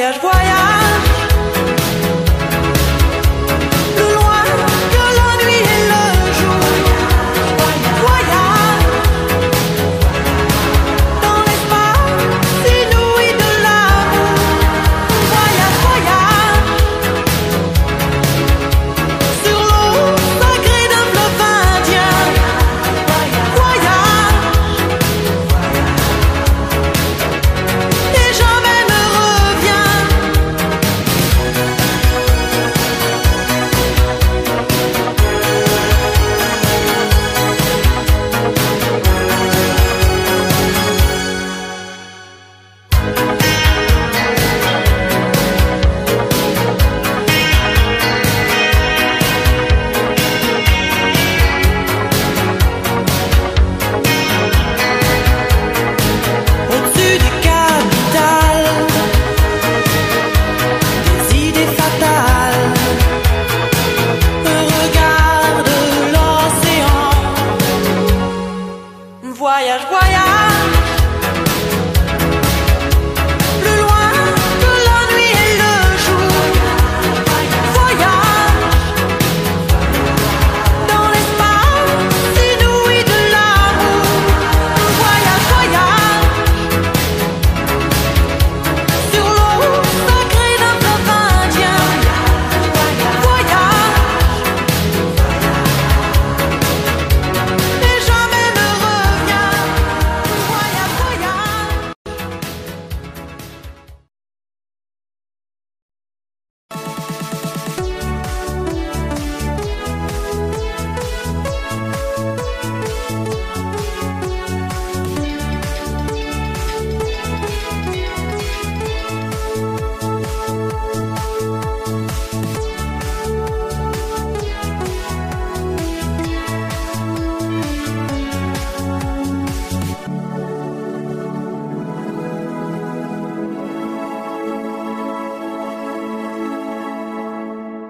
guaias, guaias.